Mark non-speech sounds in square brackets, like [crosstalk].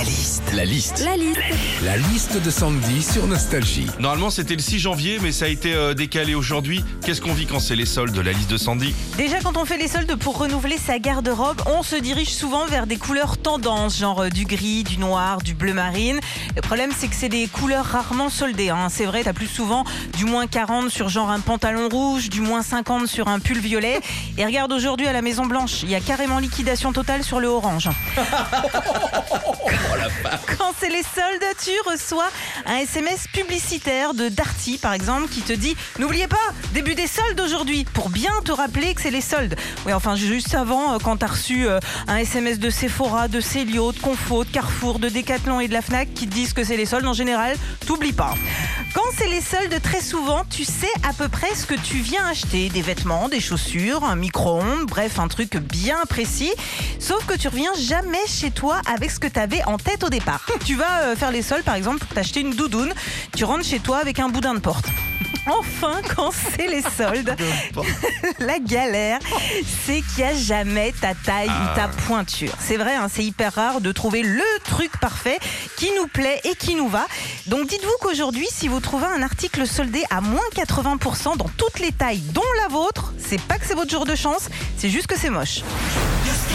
La liste. La liste. La liste. La liste de Sandy sur Nostalgie. Normalement, c'était le 6 janvier, mais ça a été euh, décalé aujourd'hui. Qu'est-ce qu'on vit quand c'est les soldes de la liste de Sandy? Déjà, quand on fait les soldes pour renouveler sa garde-robe, on se dirige souvent vers des couleurs tendances, genre euh, du gris, du noir, du bleu marine. Le problème, c'est que c'est des couleurs rarement soldées. hein. C'est vrai, t'as plus souvent du moins 40 sur genre un pantalon rouge, du moins 50 sur un pull violet. Et regarde aujourd'hui à la Maison Blanche, il y a carrément liquidation totale sur le orange. [laughs] [laughs] fuck. C'est les soldes, tu reçois un SMS publicitaire de Darty, par exemple, qui te dit N'oubliez pas, début des soldes aujourd'hui, pour bien te rappeler que c'est les soldes. Oui, enfin, juste avant, euh, quand tu as reçu euh, un SMS de Sephora, de Célio, de Confo, de Carrefour, de Decathlon et de la Fnac qui te disent que c'est les soldes, en général, t'oublies pas. Quand c'est les soldes, très souvent, tu sais à peu près ce que tu viens acheter des vêtements, des chaussures, un micro-ondes, bref, un truc bien précis. Sauf que tu reviens jamais chez toi avec ce que tu avais en tête au départ. Tu vas euh, faire les soldes, par exemple, pour t'acheter une doudoune. Tu rentres chez toi avec un boudin de porte. [laughs] Enfin, quand c'est les [laughs] soldes, [laughs] la galère, c'est qu'il n'y a jamais ta taille ou ta pointure. C'est vrai, hein, c'est hyper rare de trouver le truc parfait qui nous plaît et qui nous va. Donc dites-vous qu'aujourd'hui, si vous trouvez un article soldé à moins 80% dans toutes les tailles, dont la vôtre, c'est pas que c'est votre jour de chance, c'est juste que c'est moche.